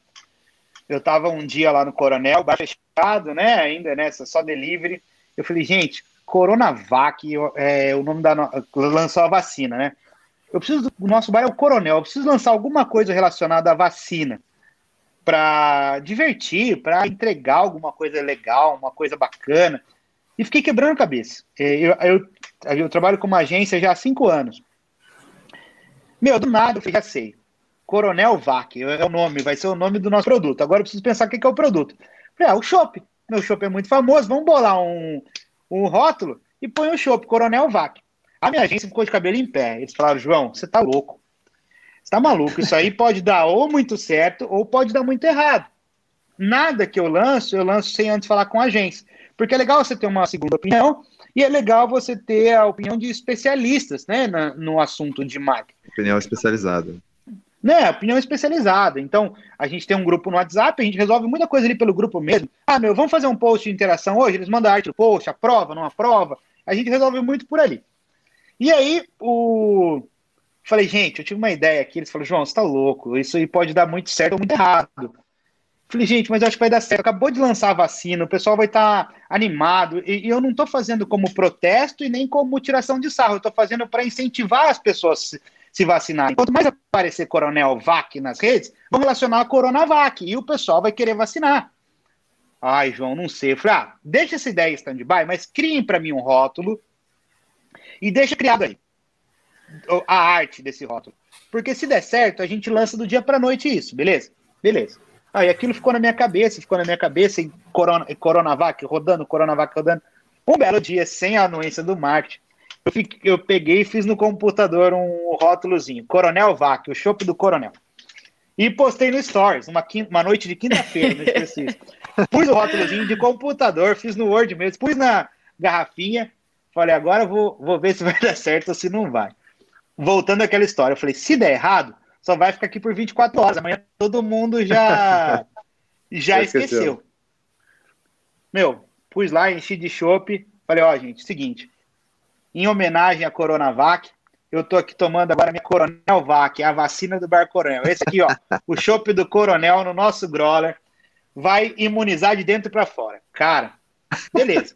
eu tava um dia lá no Coronel, fechado, né? Ainda nessa só delivery. Eu falei, gente, Coronavac é o nome da lançou a vacina, né? Eu preciso o nosso bar é o Coronel. Eu preciso lançar alguma coisa relacionada à vacina para divertir, para entregar alguma coisa legal, uma coisa bacana. E fiquei quebrando a cabeça. É, eu, eu, eu trabalho com uma agência já há cinco anos. Meu, do nada eu já sei. Coronel Vac é o nome, vai ser o nome do nosso produto. Agora eu preciso pensar o que é o produto. Ah, o Chopp. Meu Chopp é muito famoso, vamos bolar um, um rótulo e põe o Chopp, Coronel Vac. A minha agência ficou de cabelo em pé. Eles falaram, João, você tá louco. Você tá maluco. Isso aí pode dar ou muito certo ou pode dar muito errado. Nada que eu lanço, eu lanço sem antes falar com a agência. Porque é legal você ter uma segunda opinião E é legal você ter a opinião de especialistas né, no assunto de marketing. Opinião especializada. Né, opinião especializada. Então, a gente tem um grupo no WhatsApp, a gente resolve muita coisa ali pelo grupo mesmo. Ah, meu, vamos fazer um post de interação hoje? Eles mandam arte do post, aprova, não aprova. A gente resolve muito por ali. E aí, o. Falei, gente, eu tive uma ideia aqui. Eles falaram, João, você tá louco, isso aí pode dar muito certo ou muito errado. Falei, gente, mas eu acho que vai dar certo. Acabou de lançar a vacina, o pessoal vai estar tá animado. E, e, eu não estou fazendo como protesto e nem como tiração de sarro. Eu estou fazendo para incentivar as pessoas se vacinar. Quanto mais aparecer Coronel VAC nas redes, vão relacionar a Coronavac e o pessoal vai querer vacinar. Ai, João, não sei. Eu falei, ah, deixa essa ideia stand-by, mas criem para mim um rótulo e deixa criado aí a arte desse rótulo. Porque se der certo, a gente lança do dia para noite isso, beleza? Beleza. Aí aquilo ficou na minha cabeça, ficou na minha cabeça em Corona, Coronavac, rodando, Coronavac rodando. Um belo dia, sem a anuência do marketing, eu, fiquei, eu peguei e fiz no computador um rótulozinho, Coronel Vac, o chopp do Coronel. E postei no Stories, uma, quinta, uma noite de quinta-feira, no específico. Pus o rótulozinho de computador, fiz no Word mesmo, pus na garrafinha, falei, agora vou, vou ver se vai dar certo ou se não vai. Voltando àquela história, eu falei, se der errado, só vai ficar aqui por 24 horas. Amanhã todo mundo já, já esqueceu. Meu, pus lá, enchi de chopp, falei, ó, gente, seguinte, em homenagem à Coronavac. Eu tô aqui tomando agora minha Coronel Vac, a vacina do Bar Coronel. Esse aqui, ó, o chopp do Coronel no nosso growler. Vai imunizar de dentro para fora. Cara, beleza.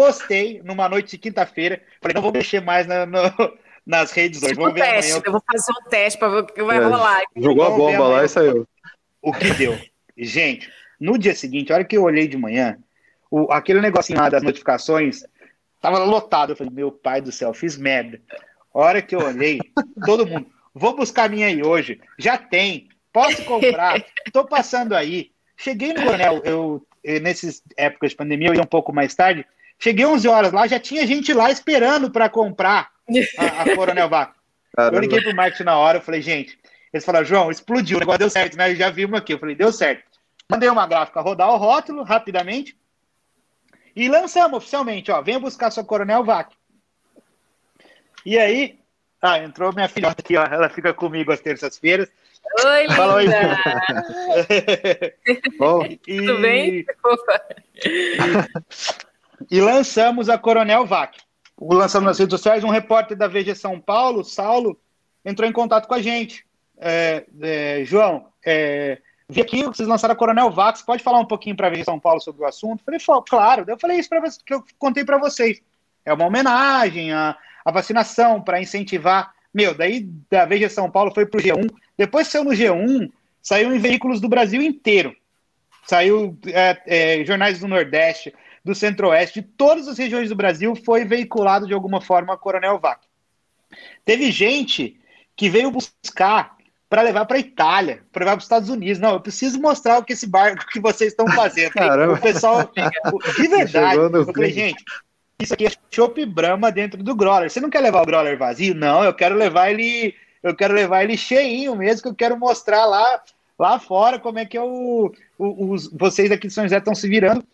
Postei numa noite de quinta-feira. Falei, não vou mexer mais na, no, nas redes hoje. Vamos ver teste, amanhã. Eu vou fazer um teste para ver o que vai é, rolar. Jogou a bomba lá e saiu. O que deu. Gente, no dia seguinte, a hora que eu olhei de manhã, o, aquele negocinho lá das notificações Tava lotado. Eu falei, meu pai do céu, fiz merda. A hora que eu olhei, todo mundo, vou buscar a minha aí hoje. Já tem, posso comprar, tô passando aí. Cheguei no Coronel, eu, nessas épocas de pandemia, eu ia um pouco mais tarde. Cheguei 11 horas lá, já tinha gente lá esperando para comprar a, a Coronel Vaca. Eu liguei pro marketing na hora, eu falei, gente, eles falaram, João, explodiu, o negócio deu certo, né? Já vimos aqui. Eu falei, deu certo. Mandei uma gráfica rodar o rótulo rapidamente. E lançamos oficialmente, ó. Venha buscar sua Coronel Vac. E aí. Ah, entrou minha filhota aqui, ó. Ela fica comigo às terças-feiras. Oi, Fala oi. Bom, e... Tudo bem? e lançamos a Coronel Vac. Lançamos nas redes sociais. Um repórter da VG São Paulo, Saulo, entrou em contato com a gente. É, é, João, é, vi aqui, vocês lançaram a Coronel Vax, pode falar um pouquinho para ver São Paulo sobre o assunto? Falei, claro, eu falei isso para vocês, que eu contei para vocês. É uma homenagem à, à vacinação para incentivar. Meu, daí da Veja São Paulo foi pro G1. Depois saiu no G1, saiu em veículos do Brasil inteiro. Saiu é, é, jornais do Nordeste, do Centro-Oeste, de todas as regiões do Brasil foi veiculado de alguma forma a Coronel Vac. Teve gente que veio buscar para levar para Itália, para levar para os Estados Unidos. Não, eu preciso mostrar o que esse barco que vocês estão fazendo. Caramba. O pessoal, de verdade, eu falei, gente, isso aqui é chopp Brahma dentro do growler. Você não quer levar o growler vazio? Não, eu quero levar ele, eu quero levar ele cheinho mesmo, que eu quero mostrar lá, lá fora como é que eu, os, vocês aqui de São José estão se virando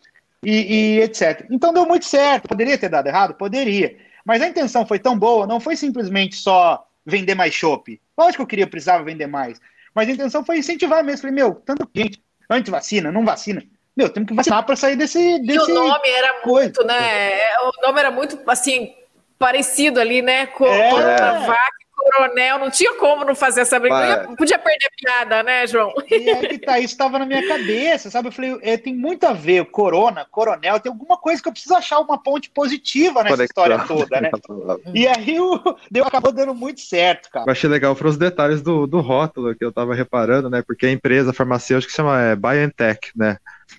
e, e etc. Então deu muito certo. Poderia ter dado errado? Poderia. Mas a intenção foi tão boa, não foi simplesmente só vender mais chopp. Lógico que eu queria, precisava vender mais. Mas a intenção foi incentivar mesmo. Falei, meu, tanta gente, anti-vacina, não vacina. Meu, temos que vacinar para sair desse, desse. E o nome era coisa. muito, né? O nome era muito, assim, parecido ali, né? Com é. Coronavac coronel, não tinha como não fazer essa brincadeira. Podia perder piada, né, João? E aí que tá, isso estava na minha cabeça, sabe? Eu falei, é, tem muito a ver, corona, coronel, tem alguma coisa que eu preciso achar uma ponte positiva nessa história toda, né? e aí o deu, acabou dando muito certo, cara. Eu achei legal foram os detalhes do, do rótulo que eu tava reparando, né? Porque a empresa farmacêutica se chama é, BioNTech, né?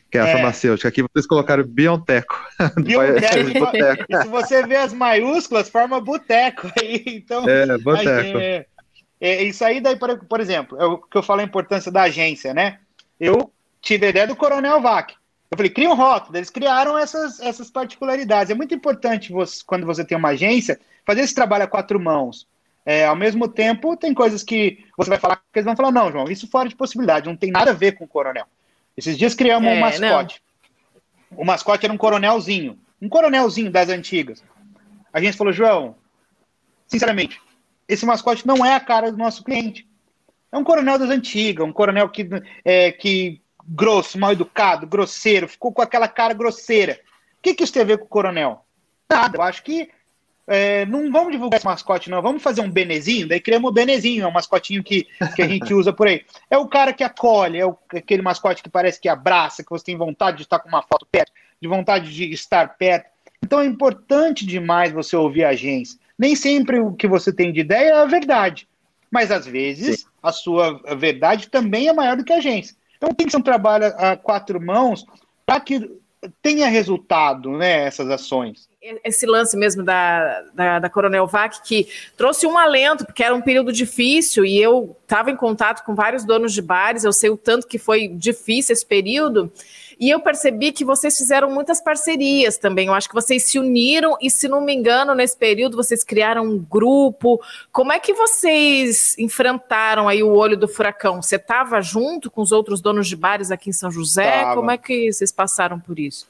Que é a é. farmacêutica. Aqui vocês colocaram Bionteco. Bionteco. se você vê as maiúsculas, forma boteco. Então, é, boteco. É, é, isso aí, daí, por, por exemplo, é o que eu falo a importância da agência, né? Eu tive a ideia do Coronel Vac. Eu falei, cria um rótulo. Eles criaram essas, essas particularidades. É muito importante, você, quando você tem uma agência, fazer esse trabalho a quatro mãos. É, ao mesmo tempo, tem coisas que você vai falar que eles vão falar, não, João, isso fora de possibilidade, não tem nada a ver com o coronel. Esses dias criamos é, um mascote. Não. O mascote era um coronelzinho. Um coronelzinho das antigas. a gente falou, João, sinceramente, esse mascote não é a cara do nosso cliente. É um coronel das antigas, um coronel que, é, que grosso, mal educado, grosseiro, ficou com aquela cara grosseira. O que, que isso tem a ver com o coronel? Nada. Eu acho que é, não vamos divulgar esse mascote, não. Vamos fazer um benezinho, daí criamos o benezinho, é um mascotinho que, que a gente usa por aí. É o cara que acolhe, é o, aquele mascote que parece que abraça, que você tem vontade de estar com uma foto perto, de vontade de estar perto. Então é importante demais você ouvir a agência. Nem sempre o que você tem de ideia é a verdade, mas às vezes Sim. a sua verdade também é maior do que a agência. Então tem que ser um trabalho a quatro mãos para que tenha resultado, né, essas ações. Esse lance mesmo da, da, da, Coronel Vac, que trouxe um alento, porque era um período difícil, e eu estava em contato com vários donos de bares, eu sei o tanto que foi difícil esse período, e eu percebi que vocês fizeram muitas parcerias também. Eu acho que vocês se uniram e, se não me engano, nesse período vocês criaram um grupo. Como é que vocês enfrentaram aí o olho do furacão? Você estava junto com os outros donos de bares aqui em São José? Tava. Como é que vocês passaram por isso?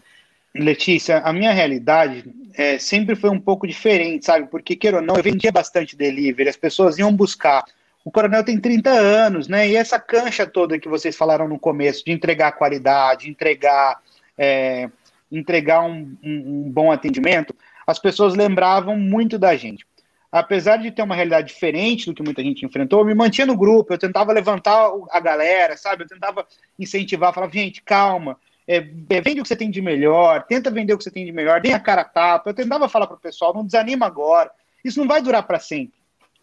Letícia, a minha realidade é, sempre foi um pouco diferente, sabe? Porque, queira ou não, eu vendia bastante delivery, as pessoas iam buscar o coronel tem 30 anos, né? E essa cancha toda que vocês falaram no começo, de entregar qualidade, entregar, é, entregar um, um, um bom atendimento, as pessoas lembravam muito da gente. Apesar de ter uma realidade diferente do que muita gente enfrentou, eu me mantinha no grupo, eu tentava levantar a galera, sabe? Eu tentava incentivar, falava, gente, calma, é, é, vende o que você tem de melhor, tenta vender o que você tem de melhor, dê a cara a tapa. Eu tentava falar para o pessoal, não desanima agora, isso não vai durar para sempre.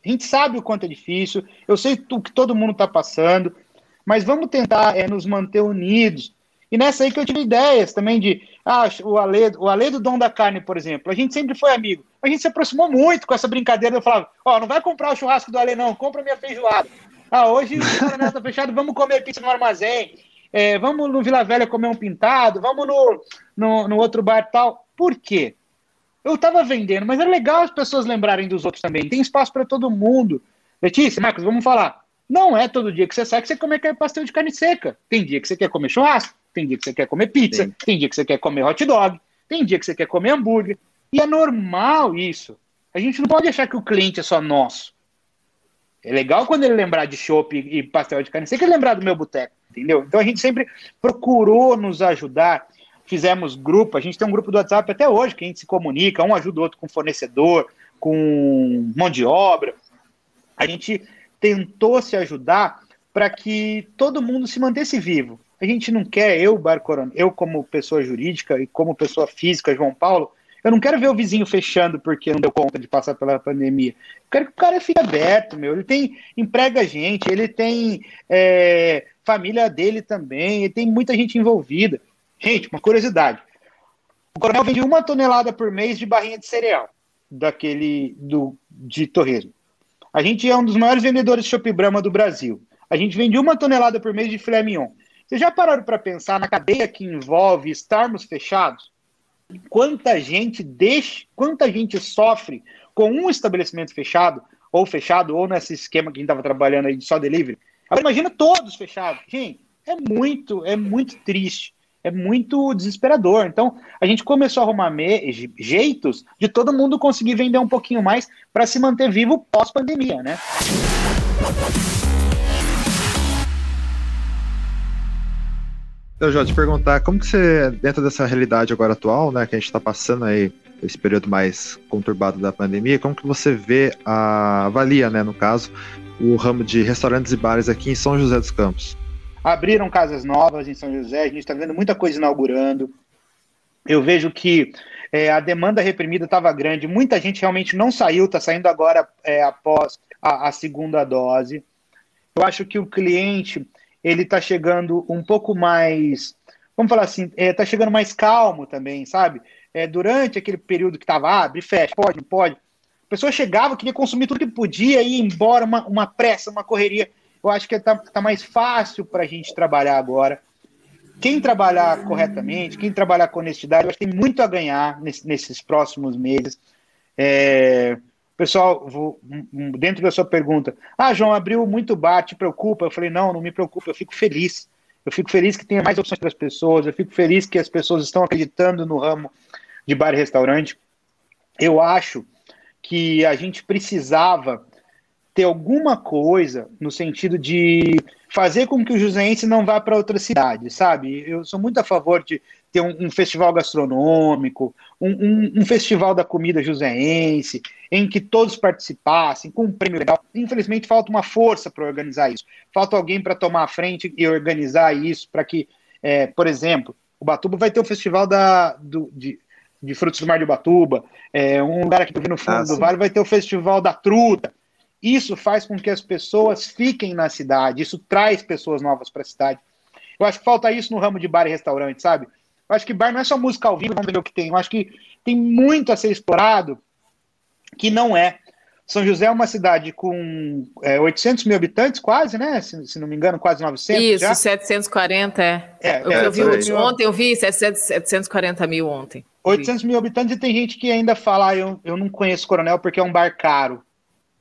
A gente sabe o quanto é difícil, eu sei o que todo mundo está passando, mas vamos tentar é, nos manter unidos. E nessa aí que eu tive ideias também de, ah, o Ale, o Ale do Dom da Carne, por exemplo, a gente sempre foi amigo. A gente se aproximou muito com essa brincadeira. Eu falava, ó, oh, não vai comprar o churrasco do Ale, não, compra minha feijoada. Ah, hoje o coronel tá fechado, vamos comer pizza no armazém. É, vamos no Vila Velha comer um pintado, vamos no, no, no outro bar tal. Por quê? Eu estava vendendo, mas é legal as pessoas lembrarem dos outros também. Tem espaço para todo mundo. Letícia, Marcos, vamos falar. Não é todo dia que você sai que você quer pastel de carne seca. Tem dia que você quer comer churrasco, tem dia que você quer comer pizza, Sim. tem dia que você quer comer hot dog, tem dia que você quer comer hambúrguer. E é normal isso. A gente não pode achar que o cliente é só nosso. É legal quando ele lembrar de chopp e pastel de carne seca, ele lembrar do meu boteco, entendeu? Então a gente sempre procurou nos ajudar fizemos grupo, a gente tem um grupo do WhatsApp até hoje, que a gente se comunica, um ajuda o outro com fornecedor, com mão de obra. A gente tentou se ajudar para que todo mundo se mantesse vivo. A gente não quer, eu, Bar Coronel, eu como pessoa jurídica e como pessoa física, João Paulo, eu não quero ver o vizinho fechando porque não deu conta de passar pela pandemia. Eu quero que o cara fique aberto, meu. Ele tem emprega gente, ele tem é, família dele também, ele tem muita gente envolvida. Gente, uma curiosidade. O Coronel vende uma tonelada por mês de barrinha de cereal daquele do, de torresmo. A gente é um dos maiores vendedores de Chopp Brahma do Brasil. A gente vende uma tonelada por mês de filé mignon. Vocês já pararam para pensar na cadeia que envolve estarmos fechados? Quanta gente deixa, quanta gente sofre com um estabelecimento fechado, ou fechado, ou nesse esquema que a gente estava trabalhando aí de só delivery. Agora imagina todos fechados. Gente, é muito, é muito triste é muito desesperador. Então, a gente começou a arrumar jeitos de todo mundo conseguir vender um pouquinho mais para se manter vivo pós-pandemia, né? Então, Jó, te perguntar, como que você, dentro dessa realidade agora atual, né, que a gente está passando aí, esse período mais conturbado da pandemia, como que você vê, a, avalia, né, no caso, o ramo de restaurantes e bares aqui em São José dos Campos? Abriram casas novas em São José, a gente está vendo muita coisa inaugurando. Eu vejo que é, a demanda reprimida estava grande, muita gente realmente não saiu, está saindo agora é, após a, a, segunda dose. Eu acho que o cliente ele está chegando um pouco mais, vamos falar assim, está é, chegando mais calmo também, sabe? É, durante aquele período que estava, abre, fecha, pode, pode. A pessoa chegava, queria consumir tudo que podia e ir embora, uma, uma pressa, uma correria eu acho que está tá mais fácil para a gente trabalhar agora. Quem trabalhar corretamente, quem trabalhar com honestidade, eu acho que tem muito a ganhar nesse, nesses próximos meses. É, pessoal, vou, dentro da sua pergunta, ah, João, abriu muito bar, te preocupa? Eu falei, não, não me preocupa, eu fico feliz. Eu fico feliz que tenha mais opções para as pessoas, eu fico feliz que as pessoas estão acreditando no ramo de bar e restaurante. eu acho que a gente precisava ter alguma coisa no sentido de fazer com que o Joseense não vá para outra cidade, sabe? Eu sou muito a favor de ter um, um festival gastronômico, um, um, um, festival da comida joseense, em que todos participassem, com um prêmio legal. Infelizmente, falta uma força para organizar isso. Falta alguém para tomar a frente e organizar isso, para que, é, por exemplo, o Batuba vai ter o festival da, do, de, de frutos do mar de Ubatuba, é, um lugar aqui no fundo ah, do vale vai ter o festival da truta. Isso faz com que as pessoas fiquem na cidade, isso traz pessoas novas para a cidade. Eu acho que falta isso no ramo de bar e restaurante, sabe? Eu acho que bar não é só música ao vivo, vamos ver o que tem. Eu acho que tem muito a ser explorado que não é. São José é uma cidade com é, 800 mil habitantes, quase, né? Se, se, não me engano, quase 900. Isso, já. 740, é. é eu, é, eu vi ontem, eu vi 700, 740 mil ontem. 800 mil habitantes e tem gente que ainda fala, ah, eu, eu não conheço Coronel porque é um bar caro.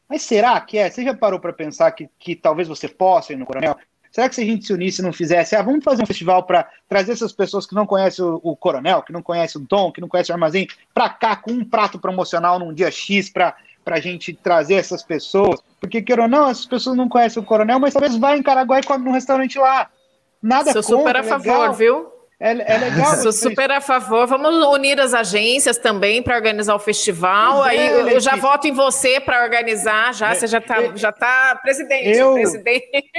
Mas será que é? Você já parou para pensar que, que talvez você possa ir no Coronel? Será que se a gente se unisse e não fizesse, ah, vamos fazer um festival para trazer essas pessoas que não conhecem o, o, Coronel, que não conhecem o Dom, que não conhecem o Armazém, para cá com um prato promocional num dia X para a gente trazer essas pessoas? Porque, queira ou não, essas pessoas não conhecem o Coronel, mas talvez vá em Caraguá e come num restaurante lá. Nada Sou contra, super a favor, legal. viu? É, é legal. Sou super a favor. Vamos unir as agências também para organizar o festival. Aí é, eu já voto em você para organizar. Já você já está já tá presidente. Eu, presidente.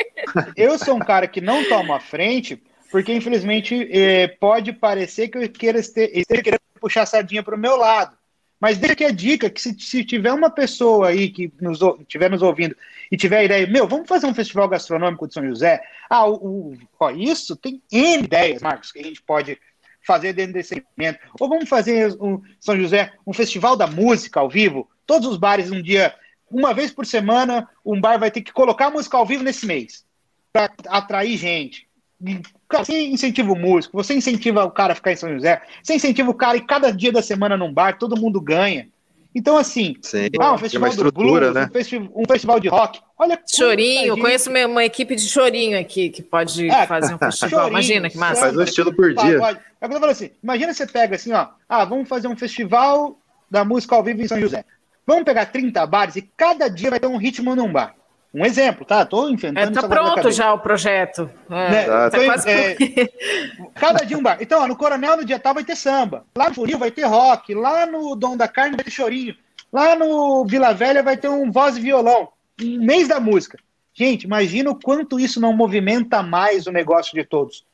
eu sou um cara que não toma frente, porque infelizmente eh, pode parecer que eu queira esteja querendo puxar a sardinha para o meu lado. Mas deixa aqui a dica que se, se tiver uma pessoa aí que nos estiver nos ouvindo e tiver a ideia, meu, vamos fazer um festival gastronômico de São José. Ah, o, o ó, isso tem N ideias, Marcos, que a gente pode fazer dentro desse segmento. Ou vamos fazer um São José, um festival da música ao vivo. Todos os bares um dia, uma vez por semana, um bar vai ter que colocar música ao vivo nesse mês para atrair gente. Você incentiva o músico, você incentiva o cara a ficar em São José, você incentiva o cara e cada dia da semana num bar, todo mundo ganha. Então, assim, Sim, ah, um festival do blues, né? um, festi um, festival de rock. Olha Chorinho, conheço uma, uma, equipe de chorinho aqui que pode é, fazer um festival. Chorinho, Imagina que massa. Faz um estilo por dia. Pagode. É eu falo assim, imagina você pega assim, ó, ah, vamos fazer um festival da música ao vivo em São José. Vamos pegar 30 bares e cada dia vai ter um ritmo num bar. Um exemplo, tá? Estou inventando. É, tá pronto já o projeto. É, né? tá quase... é, cada dia um bar. Então, ó, no Coronel, no dia tal, vai ter samba. Lá no Furil vai ter rock. Lá no Dom da Carne vai ter chorinho. Lá no Vila Velha vai ter um voz e violão. Um mês da música. Gente, imagina o quanto isso não movimenta mais o negócio de todos.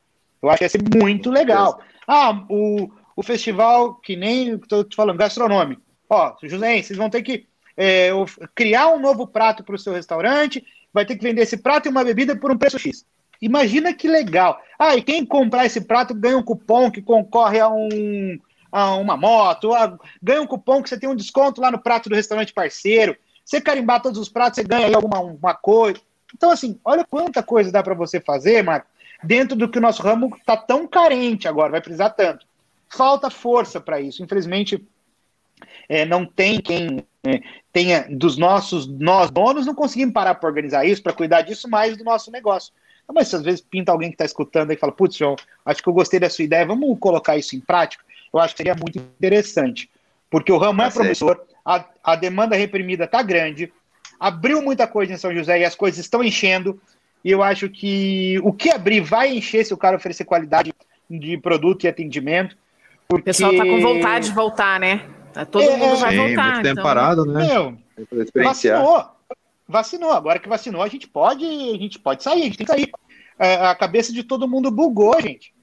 Eu acho que ia ser muito legal. Ah, o, o festival, que nem estou te falando, gastronômico. Ó, José, vocês vão ter que é, criar um novo prato para o seu restaurante, vai ter que vender esse prato e uma bebida por um preço X. Imagina que legal. Ah, e quem comprar esse prato ganha um cupom que concorre a, um, a uma moto, a, ganha um cupom que você tem um desconto lá no prato do restaurante parceiro. Você carimbar todos os pratos, você ganha alguma uma coisa. Então, assim, olha quanta coisa dá para você fazer, Marco, dentro do que o nosso ramo está tão carente agora, vai precisar tanto. Falta força para isso. Infelizmente, é, não tem quem é, tenha dos nossos, nós donos, não conseguimos parar para organizar isso, para cuidar disso mais do nosso negócio. Então, mas às vezes pinta alguém que está escutando e fala, putz, João, acho que eu gostei da sua ideia, vamos colocar isso em prática, eu acho que seria muito interessante. Porque o ramo é tá promissor, a, a demanda reprimida está grande, abriu muita coisa em São José e as coisas estão enchendo, e eu acho que o que abrir vai encher se o cara oferecer qualidade de produto e atendimento. Porque... O pessoal está com vontade de voltar, né? Tá, todo é, mundo vai sim, voltar. Muito tempo então... parado, né? Meu, vacinou. Vacinou. Agora que vacinou, a gente pode, a gente pode sair, a gente tem que sair. É, a cabeça de todo mundo bugou, gente.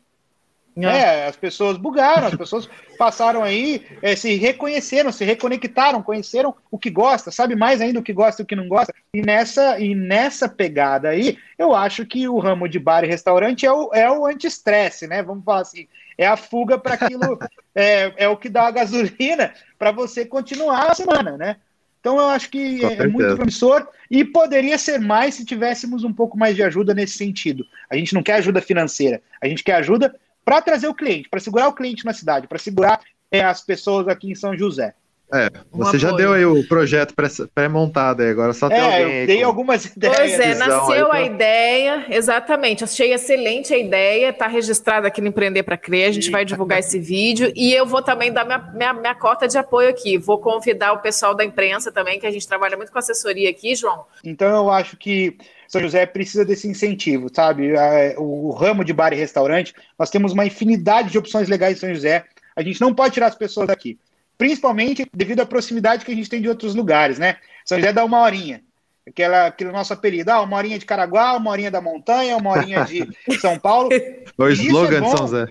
É. é, as pessoas bugaram, as pessoas passaram aí, é, se reconheceram, se reconectaram, conheceram o que gosta, sabe mais ainda o que gosta e o que não gosta. E nessa, e nessa pegada aí, eu acho que o ramo de bar e restaurante é o, é o anti-estresse, né? Vamos falar assim, é a fuga para aquilo, é, é o que dá a gasolina para você continuar a semana, né? Então eu acho que é, muito promissor e poderia ser mais se tivéssemos um pouco mais de ajuda nesse sentido. A gente não quer ajuda financeira, a gente quer ajuda para trazer o cliente, para segurar o cliente na cidade, para segurar é, as pessoas aqui em São José. É, você já deu aí o projeto pré-montado aí, agora só tem é, alguém aí. Tem algumas ideias. Pois é, nasceu a ideia, exatamente. Achei excelente a ideia, tá registrada aqui no Empreender para Crer, a gente vai divulgar esse vídeo e eu vou também dar minha, minha, minha cota de apoio aqui. Vou convidar o pessoal da imprensa também, que a gente trabalha muito com assessoria aqui, João. Então eu acho que são José precisa desse incentivo, sabe? O ramo de bar e restaurante, nós temos uma infinidade de opções legais em São José. A gente não pode tirar as pessoas daqui principalmente devido à proximidade que a gente tem de outros lugares, né? São José dá uma horinha. Aquela, aquele nosso apelido, ah, uma horinha de Caraguá, uma horinha da montanha, uma horinha de São Paulo. o slogan é de São José.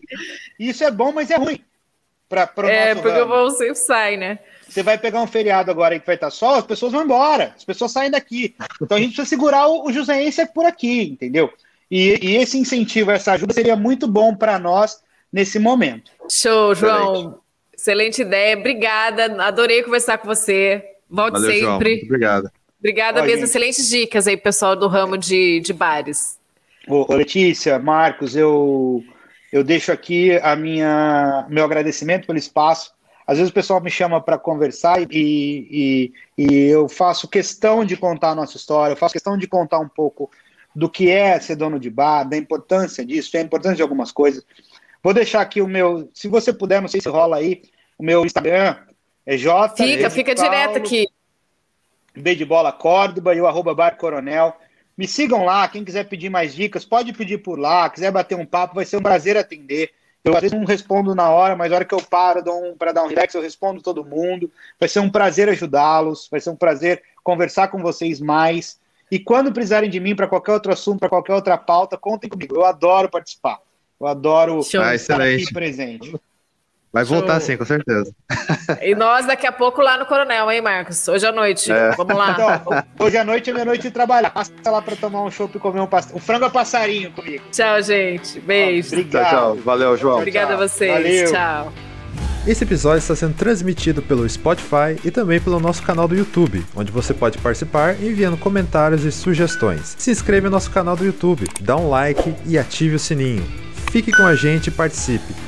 Isso é bom, mas é ruim. Pra, pra é, porque ramo. o sempre sai, né? Você vai pegar um feriado agora aí que vai estar sol, as pessoas vão embora, as pessoas saem daqui. Então a gente precisa segurar o, o Joséense por aqui, entendeu? E, e, esse incentivo, essa ajuda seria muito bom para nós nesse momento. Show, João. Excelente ideia. Obrigada. Adorei conversar com você. Volte Valeu, sempre. João. Obrigado. Obrigada mesmo. Gente. Excelentes dicas aí, pessoal do ramo de, de bares. Ô, Letícia, Marcos, eu, eu deixo aqui a minha meu agradecimento pelo espaço. Às vezes o pessoal me chama para conversar e, e, e, eu faço questão de contar a nossa história, eu faço questão de contar um pouco do que é ser dono de bar, da importância disso, da importância de algumas coisas. Vou deixar aqui o meu, se você puder, não sei se rola aí, o meu Instagram é J. Fica, fica Paulo, direto aqui. B de bola Córdoba e o arroba Bar Coronel. Me sigam lá, quem quiser pedir mais dicas, pode pedir por lá, quiser bater um papo, vai ser um prazer atender. Eu às vezes não respondo na hora, mas na hora que eu paro um, para dar um relax, eu respondo todo mundo. Vai ser um prazer ajudá-los, vai ser um prazer conversar com vocês mais. E quando precisarem de mim para qualquer outro assunto, para qualquer outra pauta, contem comigo. Eu adoro participar. Eu adoro ah, estar aqui presente. Vai voltar sim, com certeza. E nós daqui a pouco lá no Coronel, hein, Marcos? Hoje à noite. É. Vamos lá. Então, hoje à noite é minha noite de trabalhar. Passa lá para tomar um chopp e comer um, past... um frango a passarinho comigo. Tchau, gente. Beijo. Obrigado. Tchau, tchau. Valeu, João. Obrigada a vocês. Valeu. Tchau. Esse episódio está sendo transmitido pelo Spotify e também pelo nosso canal do YouTube, onde você pode participar enviando comentários e sugestões. Se inscreva no nosso canal do YouTube, dá um like e ative o sininho. Fique com a gente e participe.